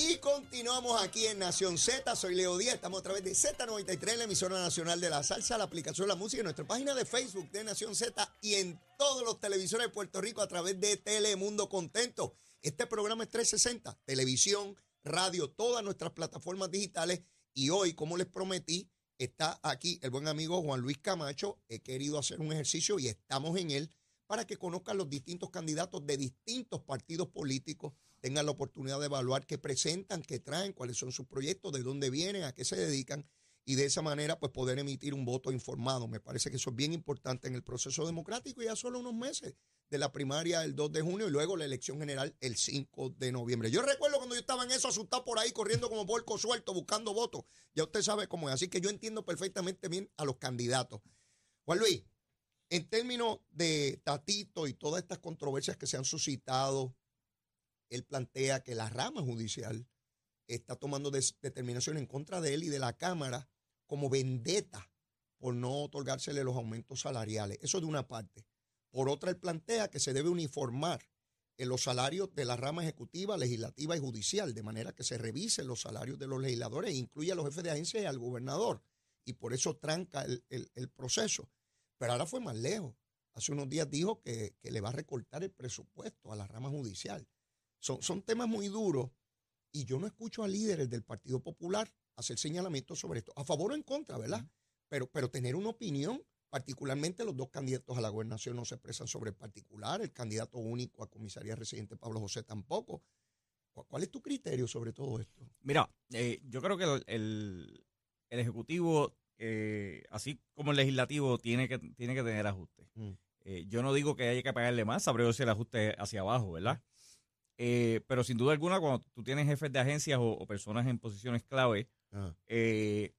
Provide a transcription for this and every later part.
Y continuamos aquí en Nación Z. Soy Leo Díaz. Estamos a través de Z93, la emisora nacional de la salsa, la aplicación de la música, en nuestra página de Facebook de Nación Z y en todos los televisores de Puerto Rico a través de Telemundo Contento. Este programa es 360, televisión, radio, todas nuestras plataformas digitales. Y hoy, como les prometí, está aquí el buen amigo Juan Luis Camacho. He querido hacer un ejercicio y estamos en él para que conozcan los distintos candidatos de distintos partidos políticos tengan la oportunidad de evaluar qué presentan, qué traen, cuáles son sus proyectos, de dónde vienen, a qué se dedican y de esa manera pues poder emitir un voto informado. Me parece que eso es bien importante en el proceso democrático y ya solo unos meses de la primaria el 2 de junio y luego la elección general el 5 de noviembre. Yo recuerdo cuando yo estaba en eso asustado por ahí corriendo como porco suelto buscando votos. Ya usted sabe cómo es, así que yo entiendo perfectamente bien a los candidatos. Juan Luis, en términos de Tatito y todas estas controversias que se han suscitado él plantea que la rama judicial está tomando determinación en contra de él y de la Cámara como vendetta por no otorgársele los aumentos salariales. Eso de una parte. Por otra, él plantea que se debe uniformar los salarios de la rama ejecutiva, legislativa y judicial, de manera que se revisen los salarios de los legisladores e incluya a los jefes de agencia y al gobernador. Y por eso tranca el, proceso. Pero ahora fue más lejos. Hace unos días dijo que, que le va a recortar el presupuesto a la rama judicial. Son, temas muy duros y yo no escucho a líderes del Partido Popular hacer señalamientos sobre esto, a favor o en contra, ¿verdad? Pero, pero tener una opinión, particularmente los dos candidatos a la gobernación no se expresan sobre el particular, el candidato único a comisaría residente Pablo José tampoco. ¿Cuál es tu criterio sobre todo esto? Mira, eh, yo creo que el, Ejecutivo, eh, así como el Legislativo, tiene que, tiene que tener ajustes. Mm. Eh, yo no digo que haya que pagarle más, sabré si el ajuste hacia abajo, ¿verdad? Eh, pero sin duda alguna, cuando tú tienes jefes de agencias o, personas en posiciones clave, eh,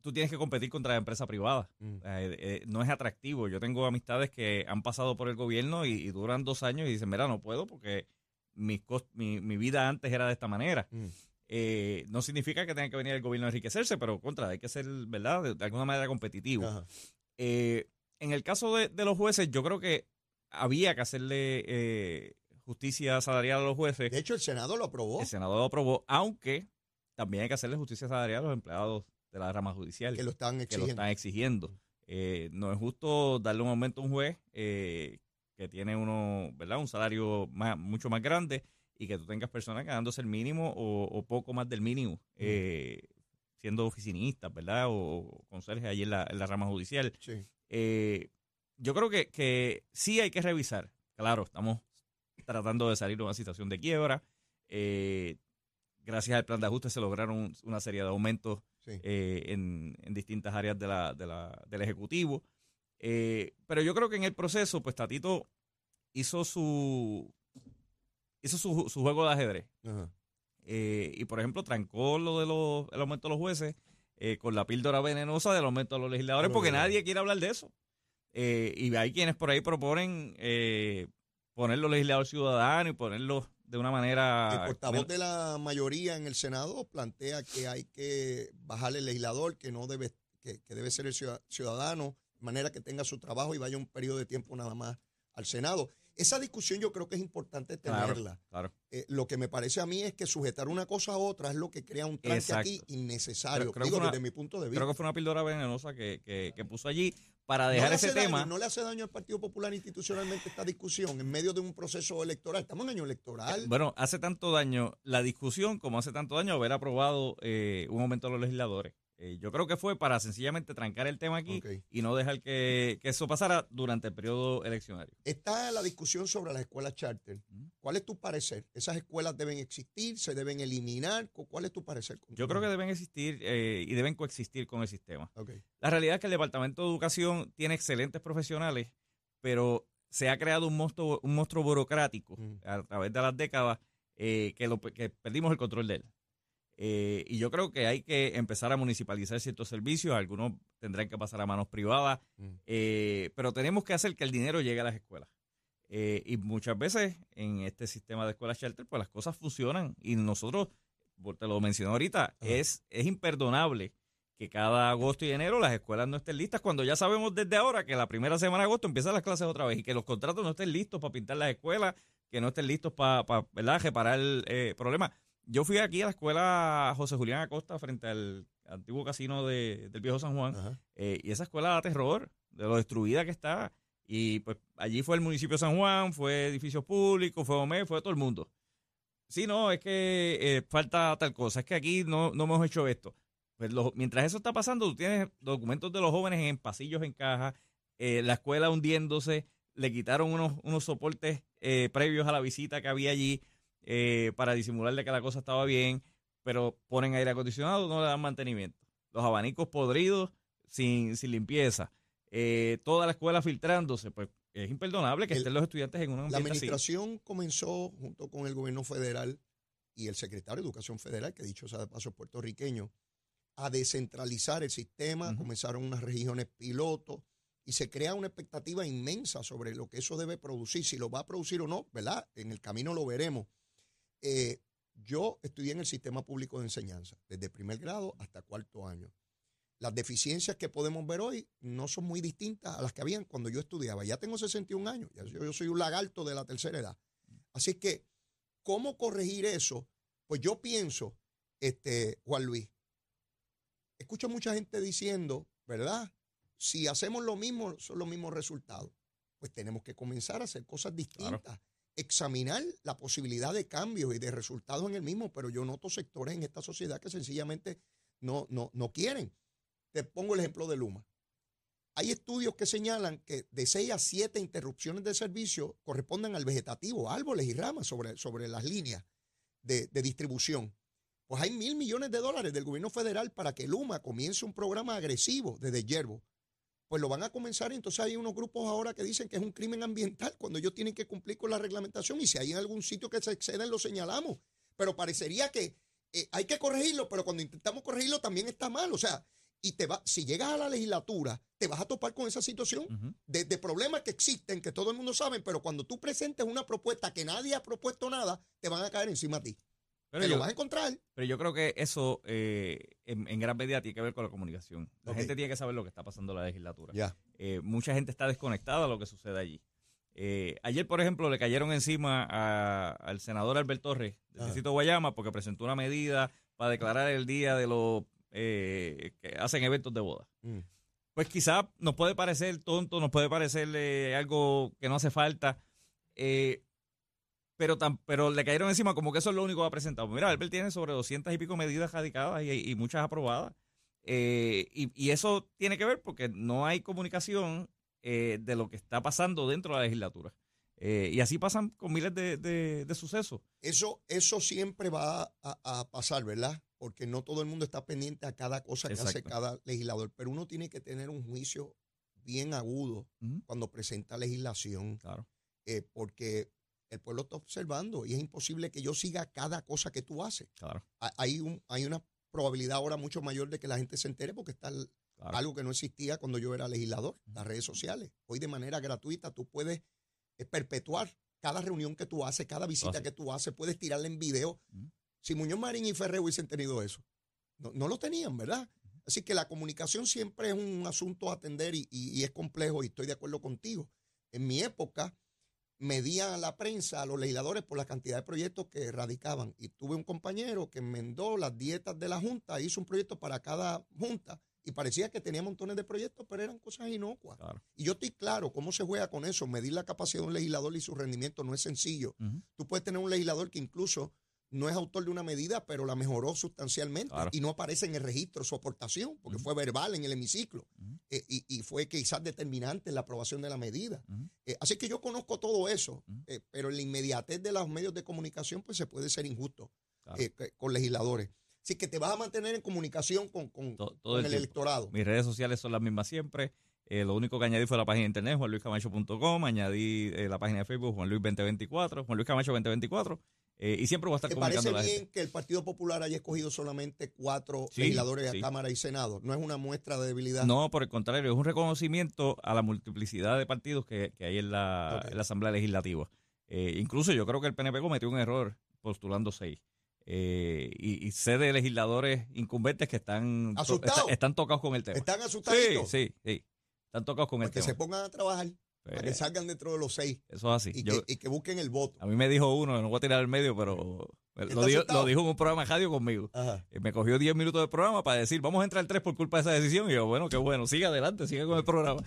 tú tienes que competir contra la empresa privada. Mm. Eh, no es atractivo. Yo tengo amistades que han pasado por el gobierno y, duran dos años y dicen, mira, no puedo porque mi, mi, vida antes era de esta manera. Mm. no significa que tenga que venir el gobierno a enriquecerse, pero contra, hay que ser, ¿verdad?, de, alguna manera competitivo. en el caso de, de, los jueces, yo creo que había que hacerle justicia salarial a los jueces. De hecho, el Senado lo aprobó. El Senado lo aprobó, aunque también hay que hacerle justicia salarial a los empleados de la rama judicial. Que lo están exigiendo. Que lo están exigiendo. Eh, no es justo darle un aumento a un juez eh, que tiene uno, ¿verdad? un salario más, mucho más grande y que tú tengas personas ganándose el mínimo o, poco más del mínimo, eh, siendo oficinistas, ¿verdad? O, conserjes allí en la, en la, rama judicial. Sí. yo creo que, que sí hay que revisar. Claro, estamos tratando de salir de una situación de quiebra. Eh, gracias al plan de ajuste se lograron una serie de aumentos eh, en, distintas áreas de la, de la, del Ejecutivo. Eh, pero yo creo que en el proceso, pues Tatito hizo su hizo su, su juego de ajedrez. y por ejemplo, trancó lo de los, el aumento de los jueces con la píldora venenosa del aumento de los legisladores, porque nadie quiere hablar de eso. y hay quienes por ahí proponen ponerlo legislador ciudadano y ponerlo de una manera... El portavoz de la mayoría en el Senado plantea que hay que bajar el legislador, que no debe, que, debe ser el ciudadano, de manera que tenga su trabajo y vaya un periodo de tiempo nada más al Senado. Esa discusión yo creo que es importante tenerla. Claro, eh, lo que me parece a mí es que sujetar una cosa a otra es lo que crea un tranque aquí innecesario, digo, desde mi punto de vista. Creo que fue una píldora venenosa que, que, puso allí para dejar ese tema. no le hace daño al Partido Popular institucionalmente esta discusión en medio de un proceso electoral. Estamos en año electoral. Bueno, hace tanto daño la discusión como hace tanto daño haber aprobado eh, un aumento de los legisladores. Eh, yo creo que fue para sencillamente trancar el tema aquí y no dejar que, eso pasara durante el periodo eleccionario. Está la discusión sobre las escuelas charter. ¿Cuál es tu parecer? ¿Esas escuelas deben existir? ¿Se deben eliminar? ¿Cuál es tu parecer? Yo creo que deben existir eh, y deben coexistir con el sistema. La realidad es que el Departamento de Educación tiene excelentes profesionales, pero se ha creado un monstruo, un monstruo burocrático a través de las décadas eh, que, lo, que perdimos el control de él. Eh, y yo creo que hay que empezar a municipalizar ciertos servicios, algunos tendrán que pasar a manos privadas, mm. eh, pero tenemos que hacer que el dinero llegue a las escuelas. Eh, y muchas veces en este sistema de escuelas shelter, pues las cosas funcionan. Y nosotros, te lo mencioné ahorita, es, es imperdonable que cada agosto y enero las escuelas no estén listas cuando ya sabemos desde ahora que la primera semana de agosto empiezan las clases otra vez y que los contratos no estén listos para pintar las escuelas, que no estén listos para, para reparar el problema yo fui aquí a la escuela José Julián Acosta frente al antiguo casino de, del viejo San Juan. Eh, y esa escuela da terror de lo destruida que está. Y pues allí fue el municipio de San Juan, fue edificios públicos, fue OME, fue todo el mundo. Sí, no, es que eh, falta tal cosa, es que aquí no, no hemos hecho esto. Pues mientras eso está pasando, tú tienes documentos de los jóvenes en pasillos en caja, eh, la escuela hundiéndose, le quitaron unos, unos soportes previos a la visita que había allí para disimularle que la cosa estaba bien pero ponen aire acondicionado, no le dan mantenimiento. Los abanicos podridos, sin, sin limpieza. Eh, toda la escuela filtrándose, pues es imperdonable que estén los estudiantes en un ambiente La administración comenzó junto con el gobierno federal y el secretario de Educación Federal, que dicho sea de paso puertorriqueño, a descentralizar el sistema, comenzaron unas regiones pilotos y se crea una expectativa inmensa sobre lo que eso debe producir, si lo va a producir o no, ¿verdad? En el camino lo veremos. Eh, yo estudié en el sistema público de enseñanza, desde primer grado hasta cuarto año. Las deficiencias que podemos ver hoy no son muy distintas a las que habían cuando yo estudiaba. Ya tengo 61 años, yo, soy un lagarto de la tercera edad. Así que, ¿cómo corregir eso? Pues yo pienso, este, Juan Luis, escucho mucha gente diciendo, ¿verdad? Si hacemos lo mismo, son los mismos resultados. Pues tenemos que comenzar a hacer cosas distintas examinar la posibilidad de cambios y de resultados en el mismo, pero yo noto sectores en esta sociedad que sencillamente no, no, no quieren. Te pongo el ejemplo de Luma. Hay estudios que señalan que de 6 a 7 interrupciones de servicio corresponden al vegetativo, árboles y ramas sobre, sobre las líneas de, distribución. Pues hay mil millones de dólares del gobierno federal para que Luma comience un programa agresivo de deshiervo pues lo van a comenzar. Y entonces hay unos grupos ahora que dicen que es un crimen ambiental cuando ellos tienen que cumplir con la reglamentación y si hay en algún sitio que se exceden lo señalamos. Pero parecería que eh, hay que corregirlo, pero cuando intentamos corregirlo también está mal. O sea, y te va, si llegas a la legislatura, te vas a topar con esa situación de, problemas que existen, que todo el mundo sabe, pero cuando tú presentes una propuesta que nadie ha propuesto nada, te van a caer encima a ti. Pero lo vas a encontrar. Pero yo creo que eso eh, en, gran medida tiene que ver con la comunicación. La gente tiene que saber lo que está pasando en la legislatura. Eh, mucha gente está desconectada de lo que sucede allí. Eh, ayer, por ejemplo, le cayeron encima al senador Albert Torres del distrito Guayama porque presentó una medida para declarar el día de los que hacen eventos de boda. Mm. Pues quizá nos puede parecer tonto, nos puede parecer algo que no hace falta. Eh, pero, pero le cayeron encima como que eso es lo único que ha presentado. Mira, Albert tiene sobre 200 y pico medidas radicadas y, muchas aprobadas. Eh, y, eso tiene que ver porque no hay comunicación eh, de lo que está pasando dentro de la legislatura. Eh, y así pasan con miles de, sucesos. Eso, eso siempre va a, pasar, ¿verdad? Porque no todo el mundo está pendiente a cada cosa que hace cada legislador. Pero uno tiene que tener un juicio bien agudo cuando presenta legislación. Claro. porque el pueblo está observando y es imposible que yo siga cada cosa que tú haces. Claro. Hay, un, hay una probabilidad ahora mucho mayor de que la gente se entere porque está algo que no existía cuando yo era legislador, las redes sociales. Hoy de manera gratuita tú puedes eh, perpetuar cada reunión que tú haces, cada visita que tú haces, puedes tirarla en video. Si Muñoz Marín y Ferrer hubiesen tenido eso, no, lo tenían, ¿verdad? Así que la comunicación siempre es un asunto a atender y es complejo y estoy de acuerdo contigo. En mi época, medía la prensa a los legisladores por la cantidad de proyectos que radicaban. Y tuve un compañero que enmendó las dietas de la Junta, hizo un proyecto para cada Junta y parecía que tenía montones de proyectos, pero eran cosas inocuas. Y yo estoy claro cómo se juega con eso. Medir la capacidad de un legislador y su rendimiento no es sencillo. Tú puedes tener un legislador que incluso no es autor de una medida, pero la mejoró sustancialmente y no aparece en el registro su aportación, porque fue verbal en el hemiciclo eh, y, fue quizás determinante en la aprobación de la medida. Eh, así que yo conozco todo eso, eh, pero en la inmediatez de los medios de comunicación, pues se puede ser injusto con legisladores. Así que te vas a mantener en comunicación con, el, electorado. Mis redes sociales son las mismas siempre. lo único que añadí fue la página de internet, juanluiscamacho.com. Añadí la página de Facebook, Juan Luis 2024, Juan Luis Camacho 2024. Eh, y siempre va a estar ¿Te parece bien que el Partido Popular haya escogido solamente cuatro legisladores a Cámara y Senado? ¿No es una muestra de debilidad? No, por el contrario, es un reconocimiento a la multiplicidad de partidos que, hay en la, Asamblea Legislativa. Eh, incluso yo creo que el PNP cometió un error postulando seis. Eh, y, sé de legisladores incumbentes que están, están tocados con el tema. ¿Están asustados? Sí, sí, sí. Están tocados con el tema. Que se pongan a trabajar. Para que salgan dentro de los seis. Eso es así. Y, que, busquen el voto. A mí me dijo uno, no voy a tirar al medio, pero Lo dijo, lo dijo, en un programa de radio conmigo. Eh, me cogió 10 minutos de programa para decir, vamos a entrar al 3 por culpa de esa decisión. Y yo, bueno, qué bueno, sigue adelante, sigue con el programa.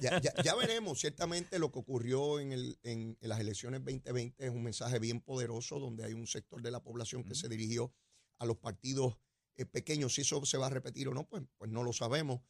Ya, veremos, ciertamente lo que ocurrió en, el, en, las elecciones 2020 es un mensaje bien poderoso donde hay un sector de la población que se dirigió a los partidos eh, pequeños. Si eso se va a repetir o no, pues, pues no lo sabemos.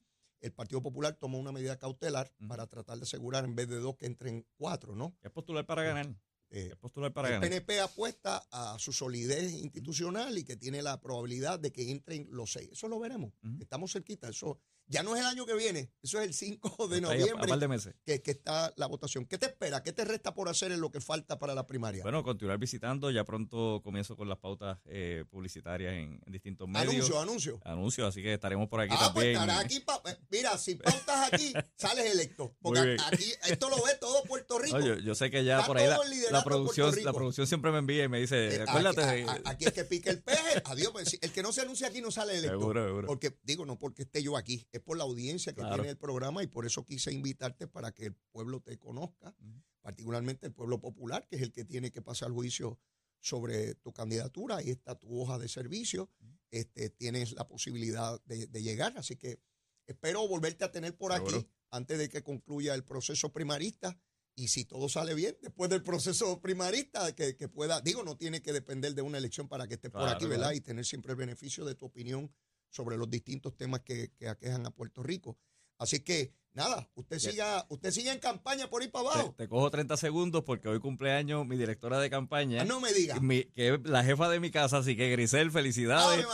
El Partido Popular tomó una medida cautelar para tratar de asegurar en vez de dos que entren cuatro, ¿no? Es postular para ganar. Eh, el PNP apuesta a su solidez institucional y que tiene la probabilidad de que entren los seis. Eso lo veremos. Estamos cerquita. Eso ya no es el año que viene, eso es el 5 de noviembre Que, que, está la votación. ¿Qué te espera? ¿Qué te resta por hacer en lo que falta para la primaria? Bueno, continuar visitando. Ya pronto comienzo con las pautas eh, publicitarias en, distintos medios. Anuncio, anuncio. Anuncio, así que estaremos por aquí ah, pues también. aquí eh, mira, si pautas aquí, sales electo. Porque aquí, esto lo ve todo Puerto Rico. yo, sé que ya por ahí la, producción, la producción siempre me envía y me dice, eh, acuérdate. Aquí, es que pique el peje. Adiós, pues, el que no se anuncia aquí no sale electo. Seguro, seguro. Porque, digo, no porque esté yo aquí es por la audiencia que tiene el programa y por eso quise invitarte para que el pueblo te conozca, particularmente el pueblo popular, que es el que tiene que pasar juicio sobre tu candidatura. Ahí está tu hoja de servicio, este, tienes la posibilidad de, llegar, así que espero volverte a tener por aquí antes de que concluya el proceso primarista. Y si todo sale bien, después del proceso primarista, que, pueda, digo, no tiene que depender de una elección para que estés por aquí, ¿verdad? Y tener siempre el beneficio de tu opinión sobre los distintos temas que, aquejan a Puerto Rico. Así que, nada, usted siga, usted siga en campaña por ahí para abajo. Te, cojo 30 segundos porque hoy cumpleaños mi directora de campaña. Ah, no me diga. que es la jefa de mi casa, así que Grisel, felicidades.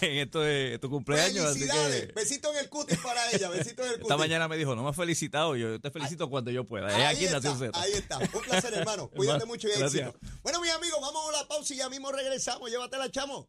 en esto de tu cumpleaños. Felicidades. Besito en el cutis para ella, besito en el cutis. Esta mañana me dijo, no me has felicitado, yo te felicito cuando yo pueda. Es aquí en Nación Ahí está, un placer hermano, cuídate mucho y éxito. Bueno, mis amigos, vamos a la pausa y ya mismo regresamos. Llévatela, chamo.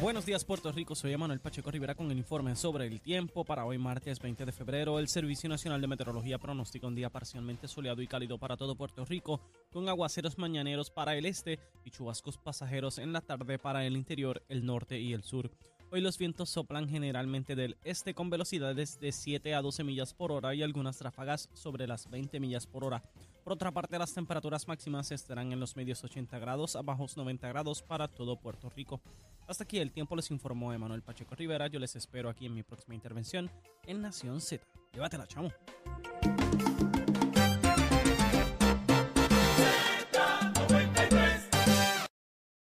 Buenos días Puerto Rico, soy Emanuel Pacheco Rivera con el informe sobre el tiempo para hoy martes 20 de febrero. El Servicio Nacional de Meteorología pronostica un día parcialmente soleado y cálido para todo Puerto Rico, con aguaceros mañaneros para el este y chubascos pasajeros en la tarde para el interior, el norte y el sur. Hoy los vientos soplan generalmente del este con velocidades de 7 a 12 millas por hora y algunas ráfagas sobre las 20 millas por hora. Por otra parte, las temperaturas máximas estarán en los medios 80 grados a bajos 90 grados para todo Puerto Rico. Hasta aquí el tiempo les informó Emanuel Pacheco Rivera. Yo les espero aquí en mi próxima intervención en Nación Z. Llévatela, chamo.